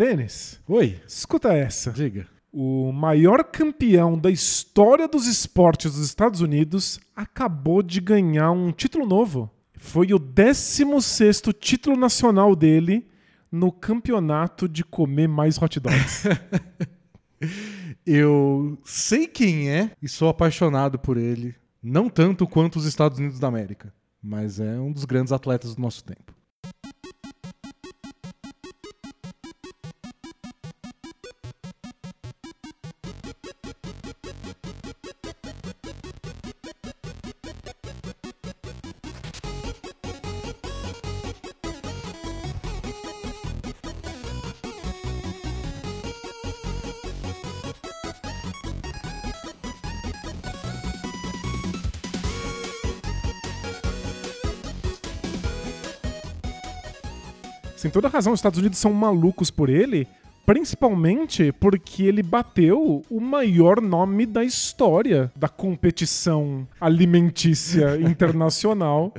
Denis, Oi, escuta essa. diga. O maior campeão da história dos esportes dos Estados Unidos acabou de ganhar um título novo. Foi o 16º título nacional dele no campeonato de comer mais hot dogs. Eu sei quem é e sou apaixonado por ele. Não tanto quanto os Estados Unidos da América, mas é um dos grandes atletas do nosso tempo. Sem toda razão, os Estados Unidos são malucos por ele, principalmente porque ele bateu o maior nome da história da competição alimentícia internacional,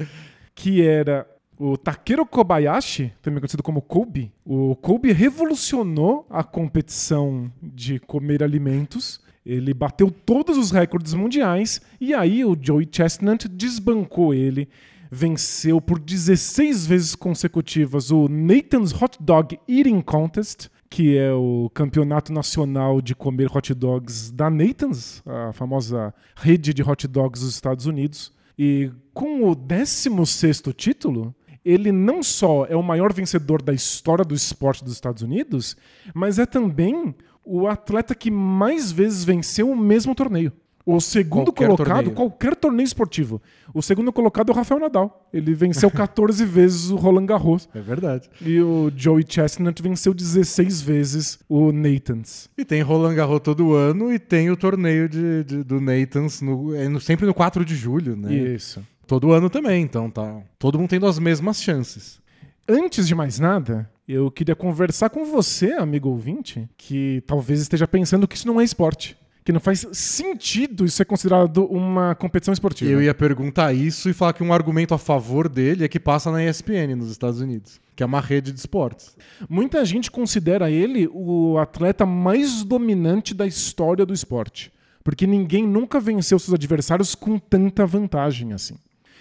que era o Takeru Kobayashi, também conhecido como Kobe. O Kobe revolucionou a competição de comer alimentos. Ele bateu todos os recordes mundiais e aí o Joey Chestnut desbancou ele venceu por 16 vezes consecutivas o Nathan's Hot Dog Eating Contest, que é o campeonato nacional de comer hot dogs da Nathan's, a famosa rede de hot dogs dos Estados Unidos. E com o 16º título, ele não só é o maior vencedor da história do esporte dos Estados Unidos, mas é também o atleta que mais vezes venceu o mesmo torneio. O segundo Qualquer colocado, torneio. qualquer torneio esportivo. O segundo colocado é o Rafael Nadal. Ele venceu 14 vezes o Roland Garros. É verdade. E o Joey Chestnut venceu 16 vezes o Nathans. E tem Roland Garros todo ano e tem o torneio de, de- do Nathans no- é no- sempre no 4 de julho, né? Isso. Todo ano também, então tá. Todo mundo tendo as mesmas chances. Antes de mais nada, eu queria conversar com você, amigo ouvinte, que talvez esteja pensando que isso não é esporte. Que não faz sentido isso ser considerado uma competição esportiva. Eu ia perguntar isso e falar que um argumento a favor dele é que passa na ESPN nos Estados Unidos, que é uma rede de esportes. Muita gente considera ele o atleta mais dominante da história do esporte, porque ninguém nunca venceu seus adversários com tanta vantagem assim.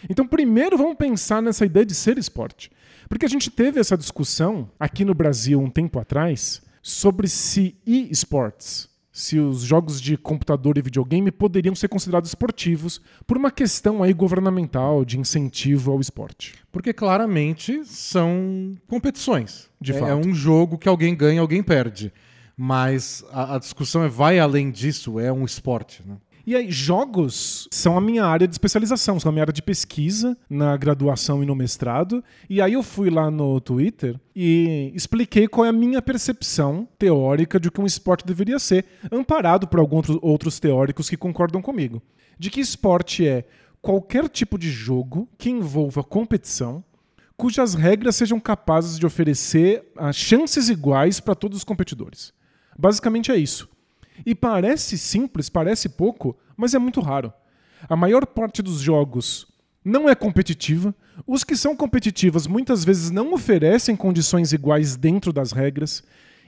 Então, primeiro vamos pensar nessa ideia de ser esporte. Porque a gente teve essa discussão aqui no Brasil um tempo atrás sobre se e-sports, se os jogos de computador e videogame poderiam ser considerados esportivos por uma questão aí governamental de incentivo ao esporte. Porque claramente são competições. De é, fato. é um jogo que alguém ganha, alguém perde. Mas a, a discussão é vai além disso, é um esporte. Né? E aí, jogos são a minha área de especialização, são a minha área de pesquisa na graduação e no mestrado. E aí eu fui lá no Twitter e expliquei qual é a minha percepção teórica de que um esporte deveria ser, amparado por alguns outros- outros teóricos que concordam comigo. De que esporte é qualquer tipo de jogo que envolva competição, cujas regras sejam capazes de oferecer ah, chances iguais para todos os competidores. Basicamente é isso. E parece simples, parece pouco, mas é muito raro. A maior parte dos jogos não é competitiva. Os que são competitivas muitas vezes não oferecem condições iguais dentro das regras.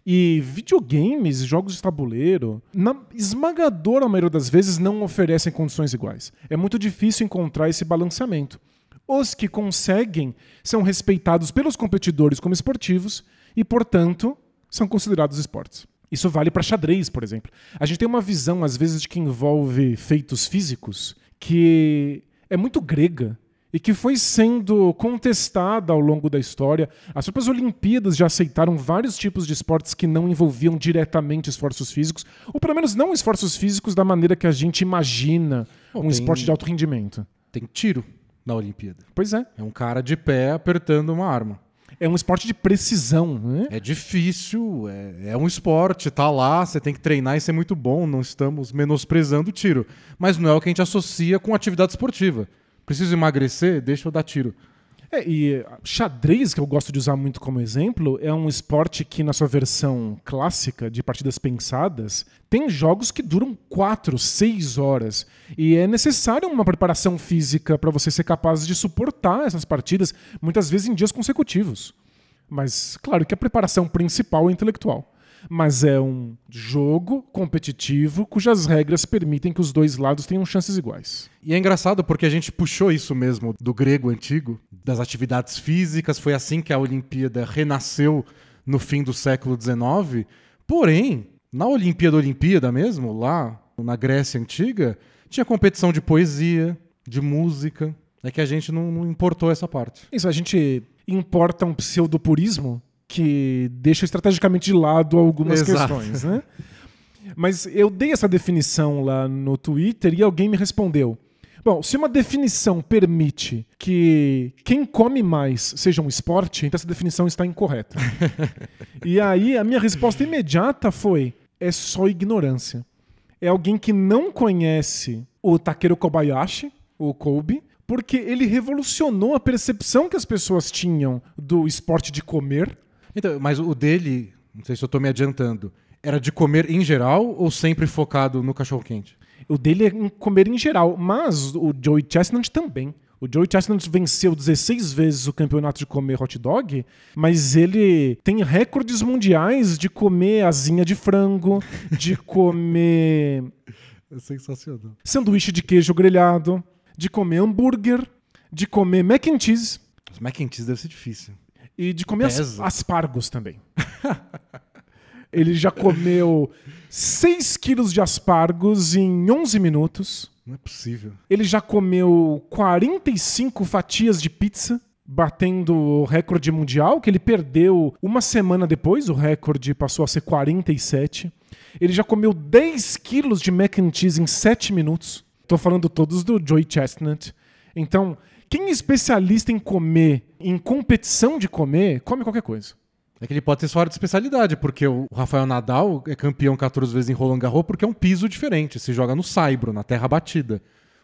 E videogames, jogos de tabuleiro, na esmagadora maioria das vezes não oferecem condições iguais. É muito difícil encontrar esse balanceamento. Os que conseguem são respeitados pelos competidores como esportivos e, portanto, são considerados esportes. Isso vale para xadrez, por exemplo. A gente tem uma visão, às vezes, de que envolve feitos físicos que é muito grega e que foi sendo contestada ao longo da história. As próprias Olimpíadas já aceitaram vários tipos de esportes que não envolviam diretamente esforços físicos, ou pelo menos não esforços físicos da maneira que a gente imagina Bom, um tem- esporte de alto rendimento. Tem tiro na Olimpíada. Pois é. É um cara de pé apertando uma arma. É um esporte de precisão, né? É difícil, é, é um esporte, tá lá, você tem que treinar e ser muito bom, não estamos menosprezando o tiro. Mas não é o que a gente associa com atividade esportiva. Preciso emagrecer? Deixa eu dar tiro. É, e xadrez, que eu gosto de usar muito como exemplo, é um esporte que, na sua versão clássica de partidas pensadas, tem jogos que duram 4, 6 horas. E é necessário uma preparação física para você ser capaz de suportar essas partidas, muitas vezes em dias consecutivos. Mas claro que a preparação principal é intelectual. Mas é um jogo competitivo cujas regras permitem que os dois lados tenham chances iguais. E é engraçado porque a gente puxou isso mesmo do grego antigo, das atividades físicas, foi assim que a Olimpíada renasceu no fim do século XIX. Porém, na Olimpíada Olimpíada mesmo, lá na Grécia Antiga, tinha competição de poesia, de música. É que a gente não, não importou essa parte. Isso, a gente importa um pseudopurismo que deixa estrategicamente de lado algumas Exato. questões, né? Mas eu dei essa definição lá no Twitter e alguém me respondeu. Bom, se uma definição permite que quem come mais seja um esporte, então essa definição está incorreta. e aí a minha resposta imediata foi: é só ignorância. É alguém que não conhece o Takeru Kobayashi, o Kobe, porque ele revolucionou a percepção que as pessoas tinham do esporte de comer. Então, mas o dele, não sei se eu tô me adiantando, era de comer em geral ou sempre focado no cachorro-quente? O dele é em comer em geral, mas o Joey Chestnut também. O Joey Chestnut venceu 16 vezes o campeonato de comer hot dog, mas ele tem recordes mundiais de comer asinha de frango, de comer É sensacional. sanduíche de queijo grelhado, de comer hambúrguer, de comer mac and cheese Mas mac and cheese deve ser difícil. E de comer as- aspargos também. ele já comeu 6 quilos de aspargos em 11 minutos. Não é possível. Ele já comeu 45 fatias de pizza, batendo o recorde mundial, que ele perdeu uma semana depois, o recorde passou a ser 47. Ele já comeu 10 quilos de mac and cheese em 7 minutos. Tô falando todos do Joey Chestnut. Então, quem é especialista em comer, em competição de comer, come qualquer coisa. É que ele pode ter sua área de especialidade, porque o Rafael Nadal é campeão 14 vezes em Roland Garros porque é um piso diferente, se joga no saibro, na terra batida.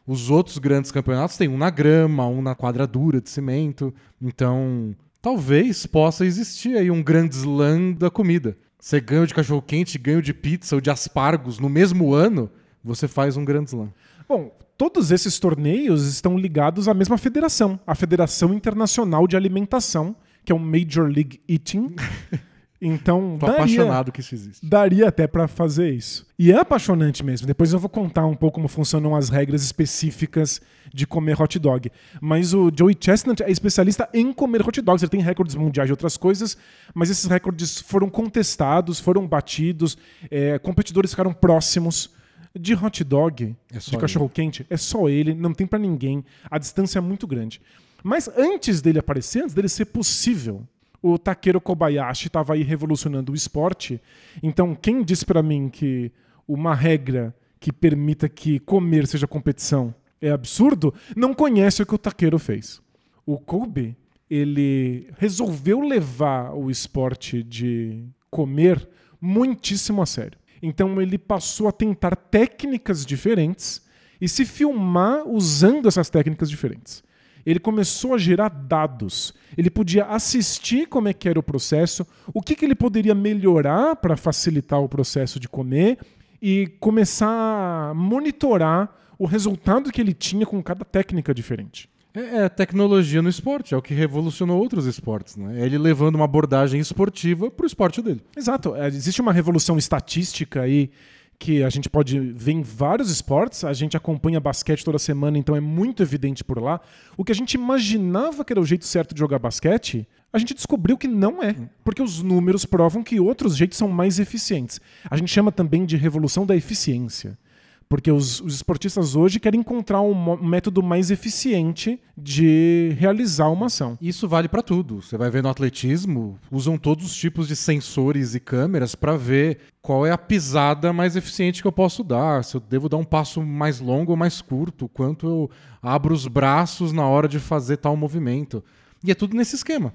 Os outros grandes campeonatos têm um na grama, um na quadra dura de cimento. Então, talvez possa existir aí um grande slam da comida. Você ganha de cachorro-quente, ganha o de pizza ou de aspargos no mesmo ano, você faz um grande slam. Bom, todos esses torneios estão ligados à mesma federação, a Federação Internacional de Alimentação, que é o Major League Eating. Então, Tô daria, apaixonado que isso existe. daria até pra fazer isso. E é apaixonante mesmo. Depois eu vou contar um pouco como funcionam as regras específicas de comer hot dog. Mas o Joey Chestnut é especialista em comer hot dogs. Ele tem recordes mundiais de outras coisas, mas esses recordes foram contestados, foram batidos, é, competidores ficaram próximos. De hot dog, É de ele. cachorro quente, é só ele, não tem pra ninguém. A distância é muito grande. Mas antes dele aparecer, antes dele ser possível, o Takeru Kobayashi estava aí revolucionando o esporte. Então, quem disse pra mim que uma regra que permita que comer seja competição é absurdo, não conhece o que o Takeru fez. O Kobe, ele resolveu levar o esporte de comer muitíssimo a sério. Então ele passou a tentar técnicas diferentes e se filmar usando essas técnicas diferentes. Ele começou a gerar dados. Ele podia assistir como é que era o processo, o que, que ele poderia melhorar para facilitar o processo de comer e começar a monitorar o resultado que ele tinha com cada técnica diferente. É, é tecnologia no esporte, é o que revolucionou outros esportes, né? É ele levando uma abordagem esportiva pro esporte dele. Exato. É, Existe uma revolução estatística aí que a gente pode ver em vários esportes. A gente acompanha basquete toda semana, então é muito evidente por lá. O que a gente imaginava que era o jeito certo de jogar basquete, a gente descobriu que não é. Porque os números provam que outros jeitos são mais eficientes. A gente chama também de revolução da eficiência. Porque os, os esportistas hoje querem encontrar um, um método mais eficiente de realizar uma ação. Isso vale pra tudo. Você vai ver no atletismo, usam todos os tipos de sensores e câmeras pra ver qual é a pisada mais eficiente que eu posso dar, se eu devo dar um passo mais longo ou mais curto, quanto eu abro os braços na hora de fazer tal movimento. E é tudo nesse esquema.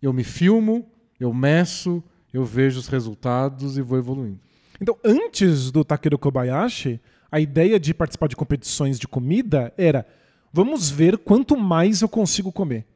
Eu me filmo, eu meço, eu vejo os resultados e vou evoluindo. Então, antes do Takeru Kobayashi, a ideia de participar de competições de comida era: vamos ver quanto mais eu consigo comer.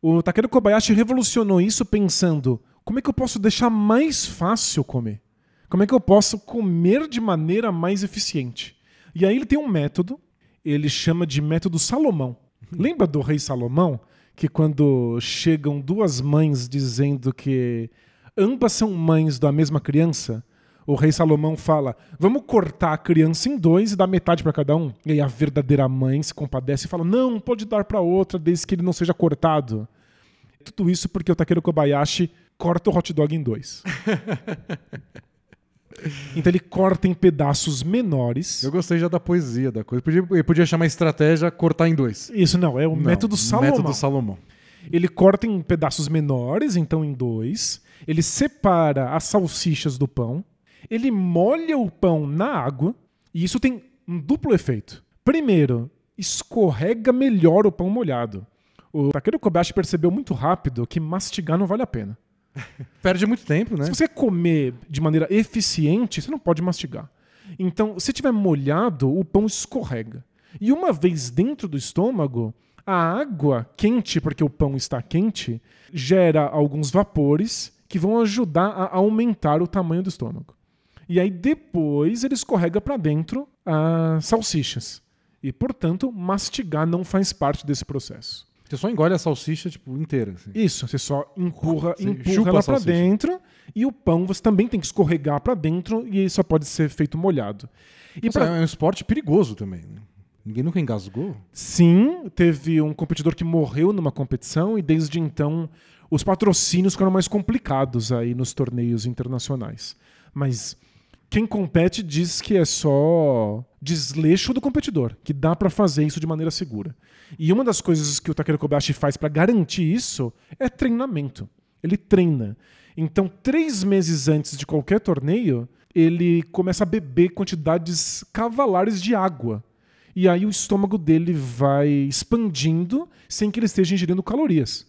O Takeru Kobayashi revolucionou isso pensando: como é que eu posso deixar mais fácil comer? Como é que eu posso comer de maneira mais eficiente? E aí ele tem um método, ele chama de método Salomão. Lembra do rei Salomão? que quando chegam duas mães dizendo que ambas são mães da mesma criança, o rei Salomão fala: vamos cortar a criança em dois e dar metade para cada um. E aí a verdadeira mãe se compadece e fala: não, pode dar para outra desde que ele não seja cortado. Tudo isso porque o Takeru Kobayashi corta o hot dog em dois. Então ele corta em pedaços menores. Eu gostei já da poesia da coisa. Podia, ele podia chamar estratégia cortar em dois. Isso não, é o Não, método Salomão. Método Salomão. Ele corta em pedaços menores, então em dois. Ele separa as salsichas do pão. Ele molha o pão na água. E isso tem um duplo efeito. Primeiro, escorrega melhor o pão molhado. O Takeru Kobayashi percebeu muito rápido que mastigar não vale a pena. Perde muito tempo, né? Se você comer de maneira eficiente, você não pode mastigar. Então, se tiver molhado, o pão escorrega. E uma vez dentro do estômago, a água quente, porque o pão está quente, gera alguns vapores que vão ajudar a aumentar o tamanho do estômago. E aí depois ele escorrega para dentro as salsichas. E, portanto, mastigar não faz parte desse processo. Você só engole a salsicha, tipo, inteira. assim. Isso, você só empurra, Você empurra ela a pra salsicha. dentro e o pão você também tem que escorregar pra dentro e só pode ser feito molhado. E Nossa, pra- É um esporte perigoso também. né? Ninguém nunca engasgou. sim, teve um competidor que morreu numa competição e desde então os patrocínios ficaram mais complicados aí nos torneios internacionais. Mas quem compete diz que é só desleixo do competidor, que dá pra fazer isso de maneira segura. E uma das coisas que o Takeru Kobayashi faz pra garantir isso é treinamento. Ele treina. Então, três meses antes de qualquer torneio, ele começa a beber quantidades cavalares de água. E aí o estômago dele vai expandindo sem que ele esteja ingerindo calorias.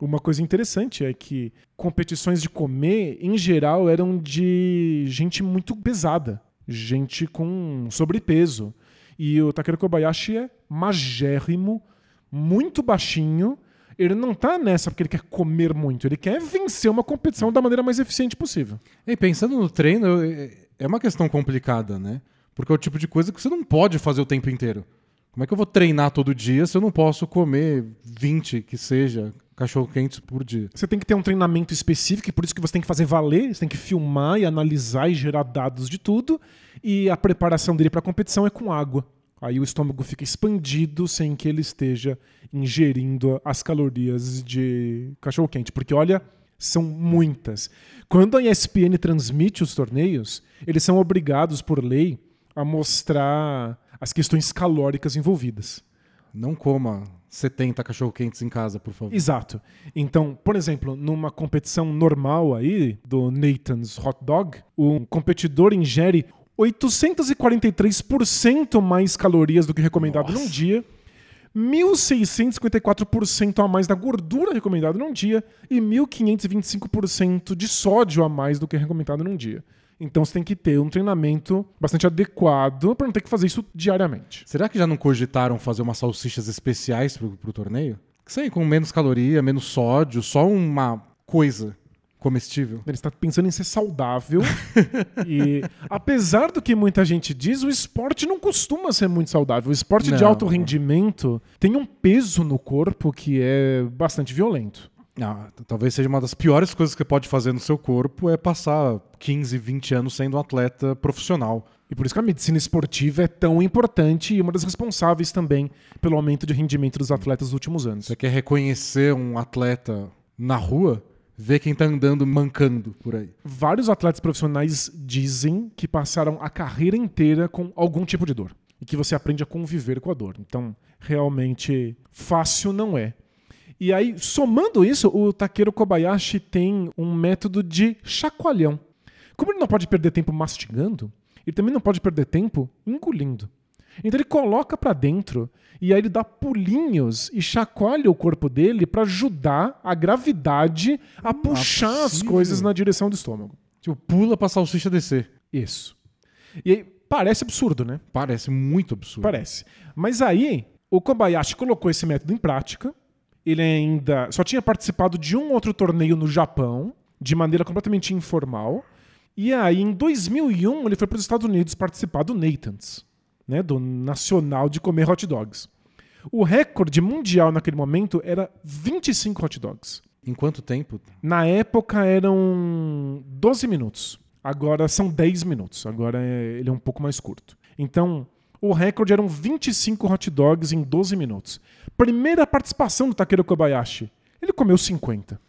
Uma coisa interessante é que competições de comer, em geral, eram de gente muito pesada, gente com sobrepeso. E o Takeru Kobayashi é magérrimo, muito baixinho. Ele não tá nessa porque ele quer comer muito, ele quer vencer uma competição da maneira mais eficiente possível. E pensando no treino, eu- é- é uma questão complicada, né? Porque é o tipo de coisa que você não pode fazer o tempo inteiro. Como é que eu vou treinar todo dia se eu não posso comer 20, que seja, cachorro-quentes por dia? Você tem que ter um treinamento específico, e por isso que você tem que fazer valer, você tem que filmar e analisar e gerar dados de tudo. E a preparação dele para a competição é com água. Aí o estômago fica expandido sem que ele esteja ingerindo as calorias de cachorro quente, porque olha, são muitas. Quando a ESPN transmite os torneios, eles são obrigados por lei a mostrar as questões calóricas envolvidas. Não coma 70 cachorro-quentes em casa, por favor. Exato. Então, por exemplo, numa competição normal aí do Nathan's Hot Dog, o competidor ingere 843% mais calorias do que recomendado Nossa. num dia. 1.654% a mais da gordura recomendada num dia e 1.525% de sódio a mais do que recomendado num dia. Então você tem que ter um treinamento bastante adequado para não ter que fazer isso diariamente. Será que já não cogitaram fazer umas salsichas especiais pro, pro torneio? Sei, com menos caloria, menos sódio, só uma coisa comestível. Ele está pensando em ser saudável. e apesar do que muita gente diz, o esporte não costuma ser muito saudável. O esporte de Não. alto rendimento tem um peso no corpo que é bastante violento. Ah, talvez seja uma das piores coisas que você pode fazer no seu corpo é passar 15, 20 anos sendo um atleta profissional. E por isso que a medicina esportiva é tão importante e uma das responsáveis também pelo aumento de rendimento dos atletas nos últimos anos. Você quer reconhecer um atleta na rua, vê quem tá andando mancando por aí. Vários atletas profissionais dizem que passaram a carreira inteira com algum tipo de dor e que você aprende a conviver com a dor. Então, realmente fácil não é. E aí, somando isso, o Takeru Kobayashi tem um método de chacoalhão. Como ele não pode perder tempo mastigando, ele também não pode perder tempo engolindo. Então ele coloca pra dentro e aí ele dá pulinhos e chacoalha o corpo dele pra ajudar a gravidade a puxar as possível. coisas na direção do estômago. Tipo, pula pra salsicha descer. Isso. E aí, parece absurdo, né? Parece muito absurdo. Parece. Mas aí, o Kobayashi colocou esse método em prática. Ele ainda só tinha participado de um outro torneio no Japão, de maneira completamente informal. E aí, em 2001, ele foi para os Estados Unidos participar do Nathan's, né, do Nacional de Comer Hot Dogs. O recorde mundial naquele momento era 25 hot dogs. Em quanto tempo? Na época eram 12 minutos. Agora são 10 minutos. Agora é- ele é um pouco mais curto. Então, o recorde eram 25 hot dogs em 12 minutos. Primeira participação do Takeru Kobayashi. Ele comeu 50.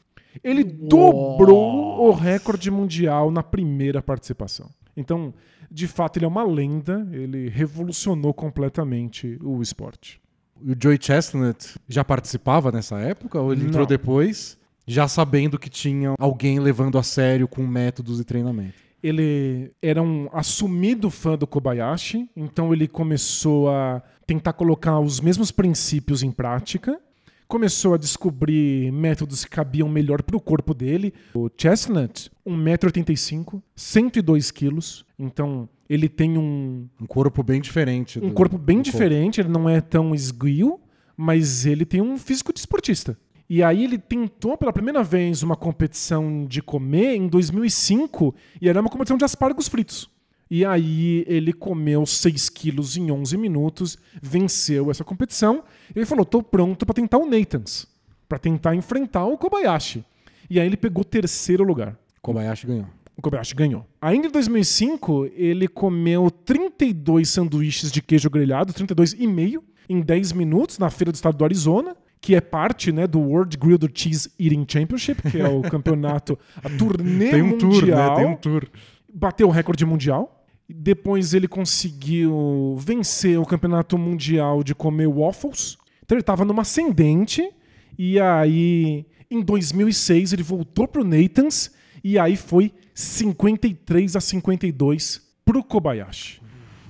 Ele dobrou o recorde mundial na primeira participação. Então, de fato, ele é uma lenda. Ele revolucionou completamente o esporte. O Joey Chestnut já participava nessa época ou ele entrou Não. depois, já sabendo que tinha alguém levando a sério com métodos e treinamento? Ele era um assumido fã do Kobayashi, então ele começou a tentar colocar os mesmos princípios em prática, começou a descobrir métodos que cabiam melhor para o corpo dele. O Chestnut, 1,85m, 102 quilos, então ele tem um, Um corpo bem diferente. um corpo bem diferente, ele não é tão esguio, mas ele tem um físico de esportista. E aí ele tentou pela primeira vez uma competição de comer em 2005, e era uma competição de aspargos fritos. E aí ele comeu 6 quilos em 11 minutos, venceu essa competição, e ele falou, tô pronto para tentar o Nathans, para tentar enfrentar o Kobayashi. E aí ele pegou terceiro lugar. Kobayashi ganhou. O Kobayashi ganhou. Ainda em 2005, ele comeu 32 sanduíches de queijo grelhado, 32,5, em 10 minutos, na feira do estado do Arizona, que é parte né, do World Grilled Cheese Eating Championship, que é o campeonato, a turnê Tem um tour, né? mundial. Tem um tour. Bateu o recorde mundial. Depois ele conseguiu vencer o campeonato mundial de comer waffles. Então ele estava numa ascendente. E aí, em 2006, ele voltou pro Nathans. E aí foi 53 a 52 pro Kobayashi.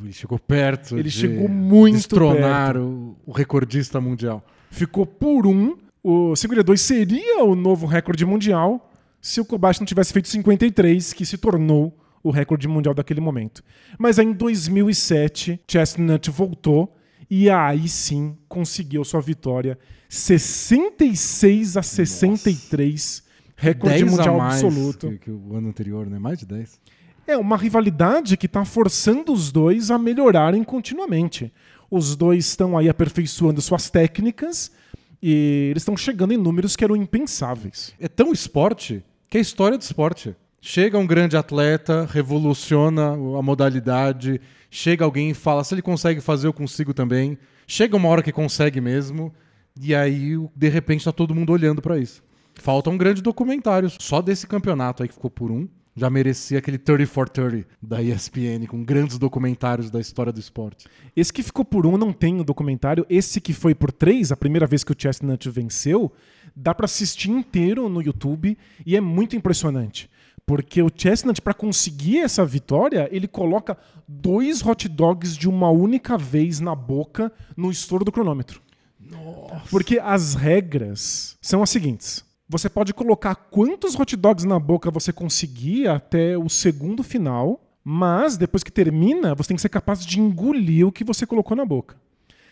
Ele chegou perto. Ele chegou muito destronar o, o recordista mundial. Ficou por um. O 52 seria o novo recorde mundial se o Kobayashi não tivesse feito 53, que se tornou o recorde mundial daquele momento. Mas aí em 2007, Chestnut voltou e aí sim conseguiu sua vitória. 66 a 63, recorde 10 a mundial absoluto. Que, que o ano anterior, né? Mais de 10. É uma rivalidade que está forçando os dois a melhorarem continuamente. Os dois estão aí aperfeiçoando suas técnicas e eles estão chegando em números que eram impensáveis. É tão esporte que é história do esporte. Chega um grande atleta, revoluciona a modalidade, chega alguém e fala: se ele consegue fazer, eu consigo também. Chega uma hora que consegue mesmo, e aí, de repente, tá todo mundo olhando pra isso. Falta um grande documentário só desse campeonato aí que ficou por um. Já merecia aquele 30 for 30 da ESPN, com grandes documentários da história do esporte. Esse que ficou por um não tem o documentário. Esse que foi por três, a primeira vez que o Chestnut venceu, dá pra assistir inteiro no YouTube e é muito impressionante. Porque o Chestnut, pra conseguir essa vitória, ele coloca dois hot dogs de uma única vez na boca no estouro do cronômetro. Porque as regras são as seguintes. Você pode colocar quantos hot dogs na boca você conseguir até o segundo final, mas depois que termina, você tem que ser capaz de engolir o que você colocou na boca.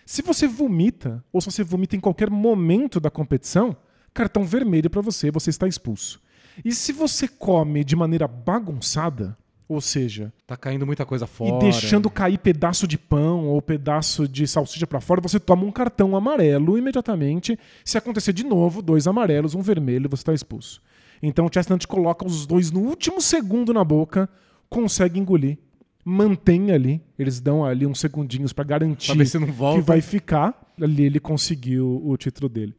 Se você vomita, ou se você vomita em qualquer momento da competição, cartão vermelho para você, você está expulso. E se você come de maneira bagunçada, ou seja, Tá caindo muita coisa fora. e deixando cair pedaço de pão ou pedaço de salsicha pra fora, você toma um cartão amarelo imediatamente. Se acontecer de novo, dois amarelos, um vermelho, você tá expulso. Então o Chestnut coloca os dois no último segundo na boca, consegue engolir, mantém ali. Eles dão ali uns segundinhos pra garantir Pra ver se não volta. que vai ficar. Ali ele conseguiu o título dele.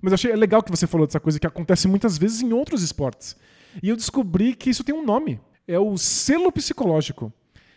Mas eu achei legal que você falou dessa coisa que acontece muitas vezes em outros esportes. E eu descobri que isso tem um nome. É o selo psicológico.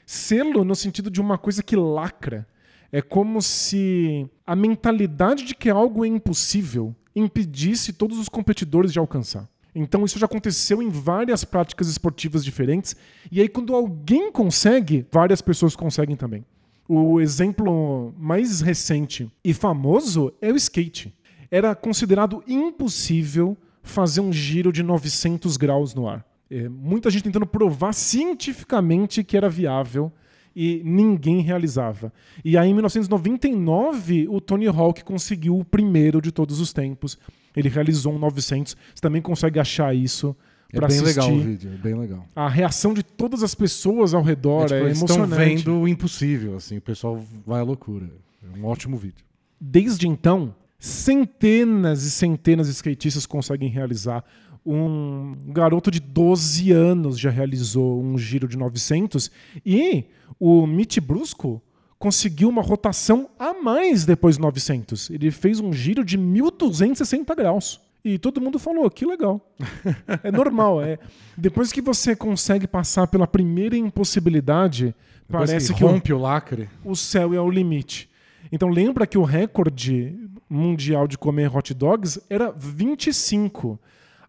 Selo no sentido de uma coisa que lacra. É como se a mentalidade de que algo é impossível impedisse todos os competidores de alcançar. Então isso já aconteceu em várias práticas esportivas diferentes. E aí, quando alguém consegue, várias pessoas conseguem também. O exemplo mais recente e famoso é o skate. Era considerado impossível fazer um giro de 900 graus no ar. É, muita gente tentando provar cientificamente que era viável e ninguém realizava. E aí, em 1999, o Tony Hawk conseguiu o primeiro de todos os tempos. Ele realizou um 900. Você também consegue achar isso É para bem assistir. legal o vídeo, é bem legal. A reação de todas as pessoas ao redor É, tipo, é, eles estão emocionante. vendo o impossível, assim, o pessoal vai à loucura. É um ótimo vídeo. Desde então, centenas e centenas de skatistas conseguem realizar. Um garoto de 12 anos já realizou um giro de 900 e o Mitch Brusco conseguiu uma rotação a mais depois do 900. Ele fez um giro de 1260 graus. E todo mundo falou, que legal. é normal. É. Depois que você consegue passar pela primeira impossibilidade, Depois parece que que, o, rompe o lacre. o céu é o limite. Então lembra que o recorde mundial de comer hot dogs era 25.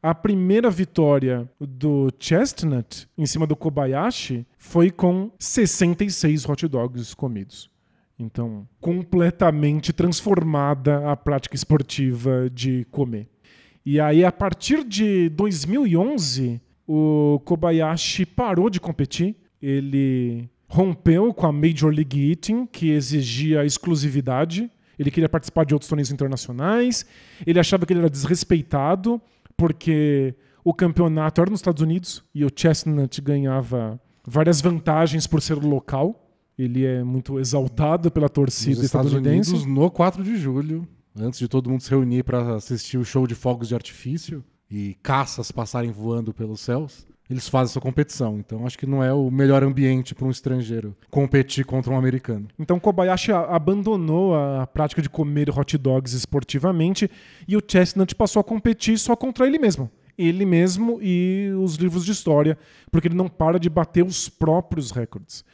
A primeira vitória do Chestnut em cima do Kobayashi foi com 66 hot dogs comidos. Então, completamente transformada a prática esportiva de comer. E aí, a partir de 2011, o Kobayashi parou de competir. Ele rompeu com a Major League Eating, que exigia exclusividade. Ele queria participar de outros torneios internacionais. Ele achava que ele era desrespeitado, porque o campeonato era nos Estados Unidos e o Chestnut ganhava várias vantagens por ser local. Ele é muito exaltado pela torcida Nos Estados estadunidense. Unidos, no 4 de julho, antes de todo mundo se reunir para assistir o show de fogos de artifício e caças passarem voando pelos céus, eles fazem essa competição. Então acho que não é o melhor ambiente para um estrangeiro competir contra um americano. Então Kobayashi abandonou a prática de comer hot dogs esportivamente e o Chestnut passou a competir só contra ele mesmo. Ele mesmo e os livros de história, porque ele não para de bater os próprios recordes.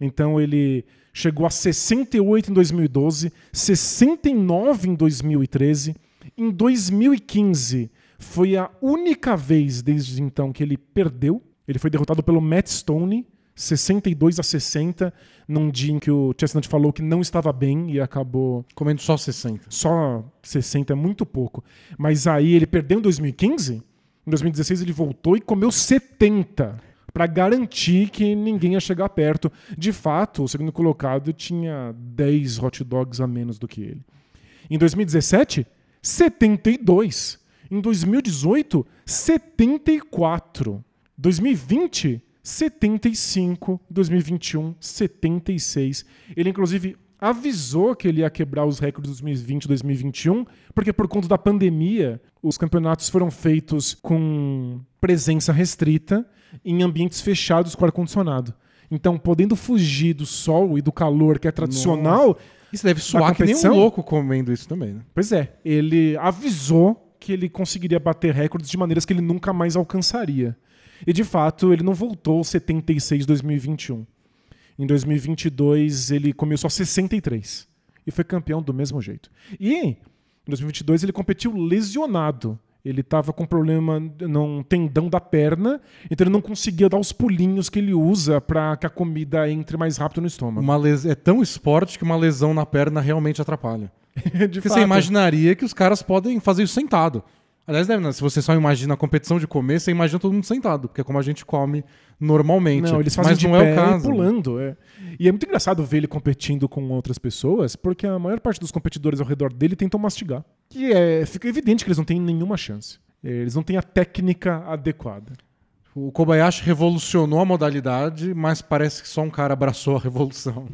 Então ele chegou a 68 em 2012, 69 em 2013, em 2015 foi a única vez desde então que ele perdeu. Ele foi derrotado pelo Matt Stone, 62 a 60, num dia em que o Chestnut falou que não estava bem e acabou Comendo só 60. só 60 é muito pouco. Mas aí ele perdeu em 2015. Em 2016 ele voltou e comeu 70 para garantir que ninguém ia chegar perto. De fato, o segundo colocado tinha 10 hot dogs a menos do que ele. Em 2017, 72. Em 2018, 74. 2020, 75. 2021, 76. Ele, inclusive, avisou que ele ia quebrar os recordes de 2020 e 2021, porque por conta da pandemia, os campeonatos foram feitos com presença restrita em ambientes fechados com ar-condicionado. Então, podendo fugir do sol e do calor que é tradicional, Isso deve suar que nem um louco comendo isso também, né? Pois é, ele avisou que ele conseguiria bater recordes de maneiras que ele nunca mais alcançaria. E de fato, ele não voltou aos 76 em 2021. Em 2022, ele comeu só 63 e foi campeão do mesmo jeito. E em 2022 ele competiu lesionado. Ele estava com problema num tendão da perna, então ele não conseguia dar os pulinhos que ele usa para que a comida entre mais rápido no estômago. Uma les... É tão esporte que uma lesão na perna realmente atrapalha. de Porque você imaginaria que os caras podem fazer isso sentado. Aliás, né, se você só imagina a competição de comer, você imagina todo mundo sentado, porque é como a gente come normalmente. Não, eles fazem Mas de não pé é o caso. e pulando. é. E é muito engraçado ver ele competindo com outras pessoas, porque a maior parte dos competidores ao redor dele tentam mastigar. E é, fica evidente que eles não têm nenhuma chance. Eles não têm a técnica adequada. O Kobayashi revolucionou a modalidade, mas parece que só um cara abraçou a revolução.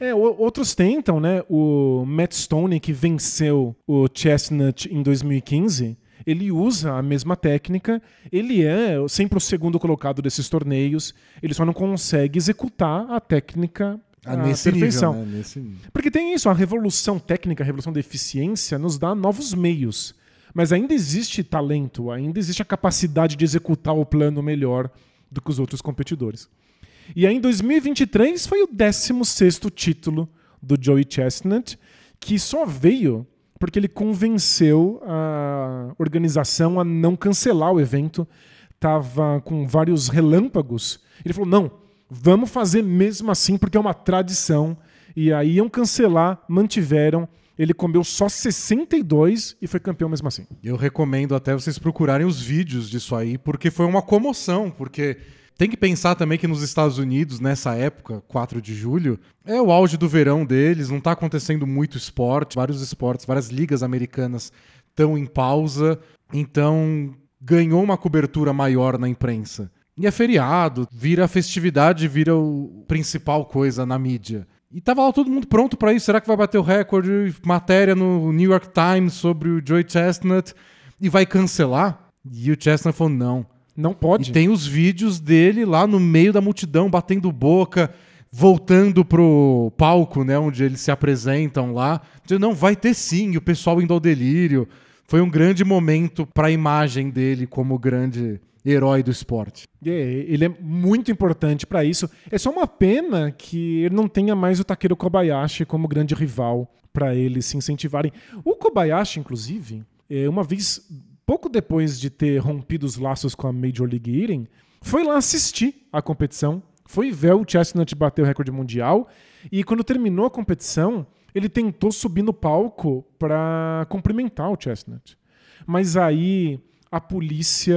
É, outros tentam, né? O Matt Stone, que venceu o Chestnut em 2015, ele usa a mesma técnica. Ele é sempre o segundo colocado desses torneios. Ele só não consegue executar a técnica Ah, à nesse perfeição. nível, né? Nesse. Porque tem isso, a revolução técnica, a revolução da eficiência nos dá novos meios. Mas ainda existe talento, ainda existe a capacidade de executar o plano melhor do que os outros competidores. E aí em 2023 foi o 16º título do Joey Chestnut, que só veio porque ele convenceu a organização a não cancelar o evento. Tava com vários relâmpagos. Ele falou: "Não, vamos fazer mesmo assim porque é uma tradição". E aí iam cancelar, mantiveram. Ele comeu só 62 e foi campeão mesmo assim. Eu recomendo até vocês procurarem os vídeos disso aí, porque foi uma comoção, porque tem que pensar também que nos Estados Unidos, nessa época, 4 de julho, é o auge do verão deles, não tá acontecendo muito esporte, vários esportes, várias ligas americanas estão em pausa, então ganhou uma cobertura maior na imprensa. E é feriado, vira festividade, vira o principal coisa na mídia. E tava lá todo mundo pronto pra isso. Será que vai bater o recorde? Matéria no New York Times sobre o Joey Chestnut e vai cancelar? E o Chestnut falou: não. Não pode. E tem os vídeos dele lá no meio da multidão, batendo boca, voltando pro palco, né, onde eles se apresentam lá. Dizendo, não, vai ter sim, e o pessoal indo ao delírio. Foi um grande momento para a imagem dele como grande herói do esporte. Ele é muito importante para isso. É só uma pena que ele não tenha mais o Takeru Kobayashi como grande rival para eles se incentivarem. O Kobayashi, inclusive, é, uma vez pouco depois de ter rompido os laços com a Major League Eating, foi lá assistir a competição, foi ver o Chestnut bater o recorde mundial e quando terminou a competição, ele tentou subir no palco para cumprimentar o Chestnut. Mas aí a polícia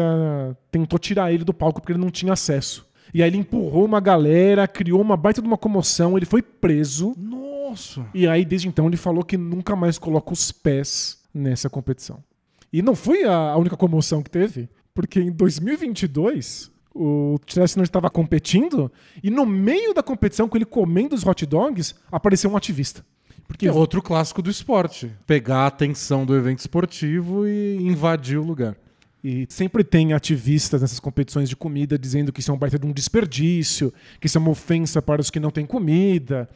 tentou tirar ele do palco porque ele não tinha acesso. E aí ele empurrou uma galera, criou uma baita de uma comoção, ele foi preso. Nossa! E aí desde então ele falou que nunca mais coloca os pés nessa competição. E não foi a única comoção que teve, porque em 2022 o Chestnut estava competindo e no meio da competição, com ele comendo os hot dogs, apareceu um ativista. Porque é outro clássico do esporte. Pegar a atenção do evento esportivo e invadir o lugar. E sempre tem ativistas nessas competições de comida dizendo que isso é um baita de um desperdício, que isso é uma ofensa para os que não têm comida.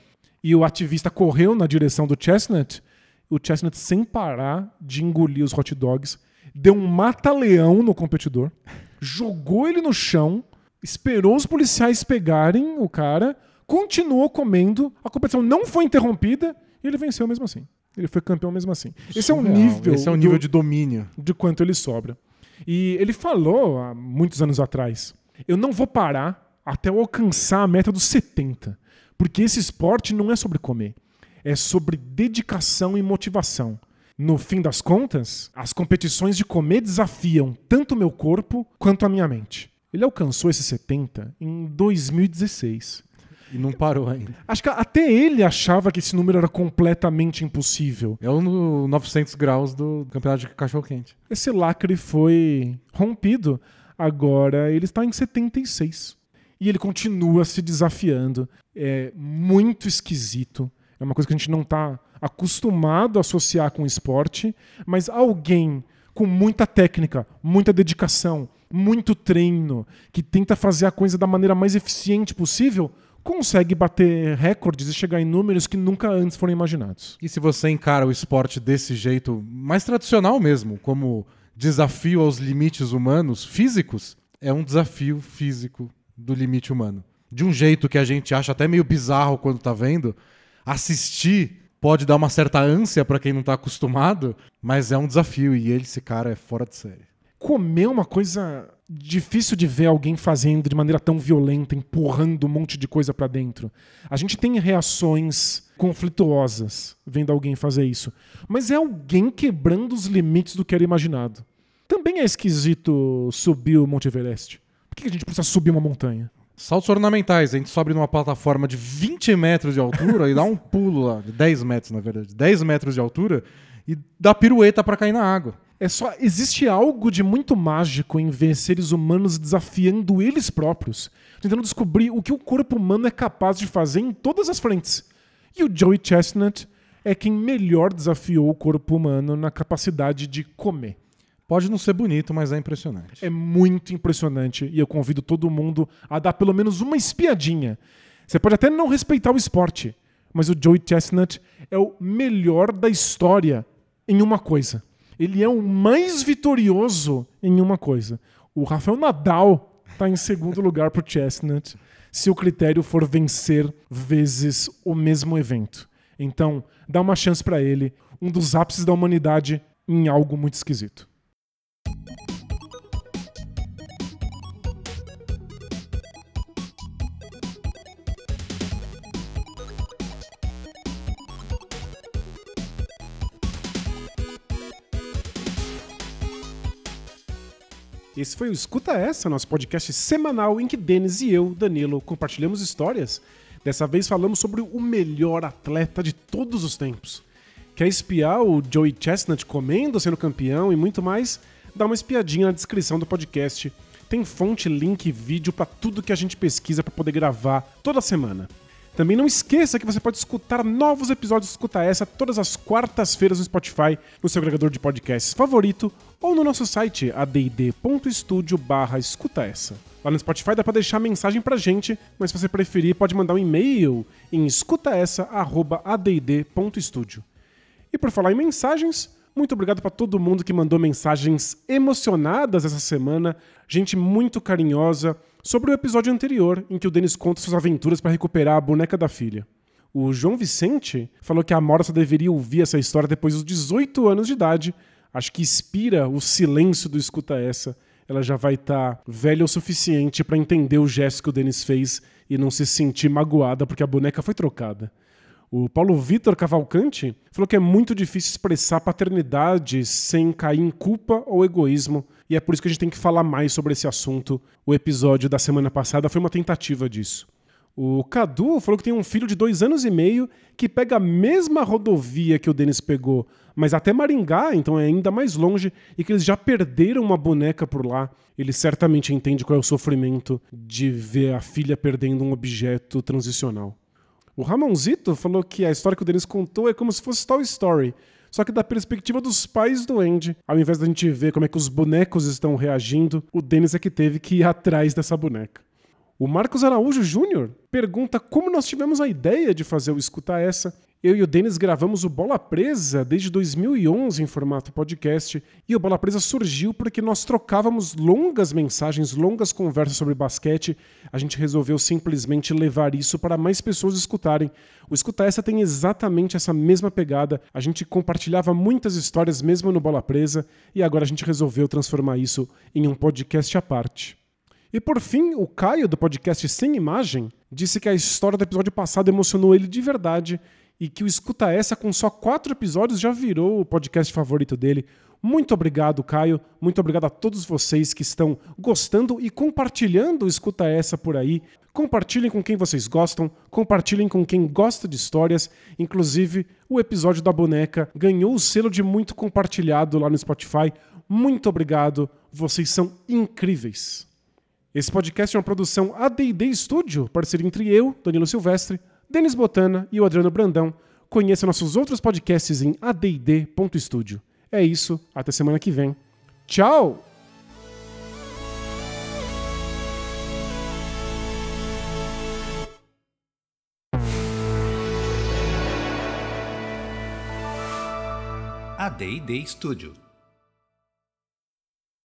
E o ativista correu na direção do Chestnut o Chestnut, sem parar de engolir os hot dogs, deu um mata-leão no competidor, jogou ele no chão, esperou os policiais pegarem o cara, continuou comendo, a competição não foi interrompida e ele venceu mesmo assim. Ele foi campeão mesmo assim. Esse é um nível. Esse é um nível do, de domínio. De quanto ele sobra. E ele falou há muitos anos atrás: eu não vou parar até eu alcançar a meta dos 70. Porque esse esporte não é sobre comer é sobre dedicação e motivação. No fim das contas, as competições de comer desafiam tanto o meu corpo quanto a minha mente. Ele alcançou esse 70 em 2016. E não parou ainda. Acho que até ele achava que esse número era completamente impossível. É o 900 graus do campeonato de cachorro-quente. Esse lacre foi rompido. Agora ele está em 76. E ele continua se desafiando. É muito esquisito. É uma coisa que a gente não está acostumado a associar com esporte, mas alguém com muita técnica, muita dedicação, muito treino, que tenta fazer a coisa da maneira mais eficiente possível, consegue bater recordes e chegar em números que nunca antes foram imaginados. E se você encara o esporte desse jeito, mais tradicional mesmo, como desafio aos limites humanos físicos, é um desafio físico do limite humano. De um jeito que a gente acha até meio bizarro quando está vendo, assistir pode dar uma certa ânsia para quem não tá acostumado, mas é um desafio e ele, esse cara, é fora de série. Comer uma coisa difícil de ver alguém fazendo de maneira tão violenta, empurrando um monte de coisa para dentro. A gente tem reações conflituosas vendo alguém fazer isso, mas é alguém quebrando os limites do que era imaginado. Também é esquisito subir o Monte Everest. Por que a gente precisa subir uma montanha? Saltos ornamentais, a gente sobe numa plataforma de 20 metros de altura e dá um pulo lá, de 10 metros, na verdade, 10 metros de altura, e dá pirueta para cair na água. É só. Existe algo de muito mágico em ver seres humanos desafiando eles próprios, tentando descobrir o que o corpo humano é capaz de fazer em todas as frentes. E o Joey Chestnut é quem melhor desafiou o corpo humano na capacidade de comer. Pode não ser bonito, mas é impressionante. É muito impressionante e eu convido todo mundo a dar pelo menos uma espiadinha. Você pode até não respeitar o esporte, mas o Joey Chestnut é o melhor da história em uma coisa. Ele é o mais vitorioso em uma coisa. O Rafael Nadal está em segundo lugar para o Chestnut se o critério for vencer vezes o mesmo evento. Então, dá uma chance para ele, um dos ápices da humanidade em algo muito esquisito. Esse foi o Escuta Essa, nosso podcast semanal em que Denis e eu, Danilo, compartilhamos histórias. Dessa vez falamos sobre o melhor atleta de todos os tempos. Quer espiar o Joey Chestnut comendo, sendo campeão e muito mais? Dá uma espiadinha na descrição do podcast. Tem fonte, link e vídeo para tudo que a gente pesquisa para poder gravar toda semana. Também não esqueça que você pode escutar novos episódios Escuta Essa todas as quartas-feiras no Spotify, no seu agregador de podcasts favorito ou no nosso site add.studio barra escuta essa. Lá no Spotify dá pra deixar mensagem pra gente, mas se você preferir pode mandar um e-mail em escutaessa.add.studio. E por falar em mensagens, muito obrigado para todo mundo que mandou mensagens emocionadas essa semana, gente muito carinhosa, sobre o episódio anterior em que o Denis conta suas aventuras para recuperar a boneca da filha. O João Vicente falou que a Amora só deveria ouvir essa história depois dos 18 anos de idade. Acho que inspira o silêncio do escuta essa. Ela já vai estar tá velha o suficiente para entender o gesto que o Denis fez e não se sentir magoada porque a boneca foi trocada. O Paulo Vitor Cavalcante falou que é muito difícil expressar paternidade sem cair em culpa ou egoísmo, e é por isso que a gente tem que falar mais sobre esse assunto. O episódio da semana passada foi uma tentativa disso. O Cadu falou que tem um filho de dois anos e meio que pega a mesma rodovia que o Denis pegou, mas até Maringá, então é ainda mais longe, e que eles já perderam uma boneca por lá. Ele certamente entende qual é o sofrimento de ver a filha perdendo um objeto transicional. O Ramonzito falou que a história que o Denis contou é como se fosse Toy Story, só que da perspectiva dos pais do Andy. Ao invés da gente ver como é que os bonecos estão reagindo, o Denis é que teve que ir atrás dessa boneca. O Marcos Araújo Júnior pergunta como nós tivemos a ideia de fazer o Escutar Essa eu e o Denis gravamos o Bola Presa desde 2011 em formato podcast, e o Bola Presa surgiu porque nós trocávamos longas mensagens, longas conversas sobre basquete. A gente resolveu simplesmente levar isso para mais pessoas escutarem. O Escuta Essa tem exatamente essa mesma pegada. A gente compartilhava muitas histórias mesmo no Bola Presa, e agora a gente resolveu transformar isso em um podcast à parte. E por fim, o Caio, do podcast Sem Imagem, disse que a história do episódio passado emocionou ele de verdade e que o Escuta Essa, com só quatro episódios, já virou o podcast favorito dele. Muito obrigado, Caio. Muito obrigado a todos vocês que estão gostando e compartilhando o Escuta Essa por aí. Compartilhem com quem vocês gostam, compartilhem com quem gosta de histórias. Inclusive, o episódio da boneca ganhou o selo de muito compartilhado lá no Spotify. Muito obrigado, vocês são incríveis. Esse podcast é uma produção AD&D Studio, parceria entre eu, Danilo Silvestre, Denis Botana e o Adriano Brandão. Conheça nossos outros podcasts em add.studio. É isso, até semana que vem. Tchau! AD&D Studio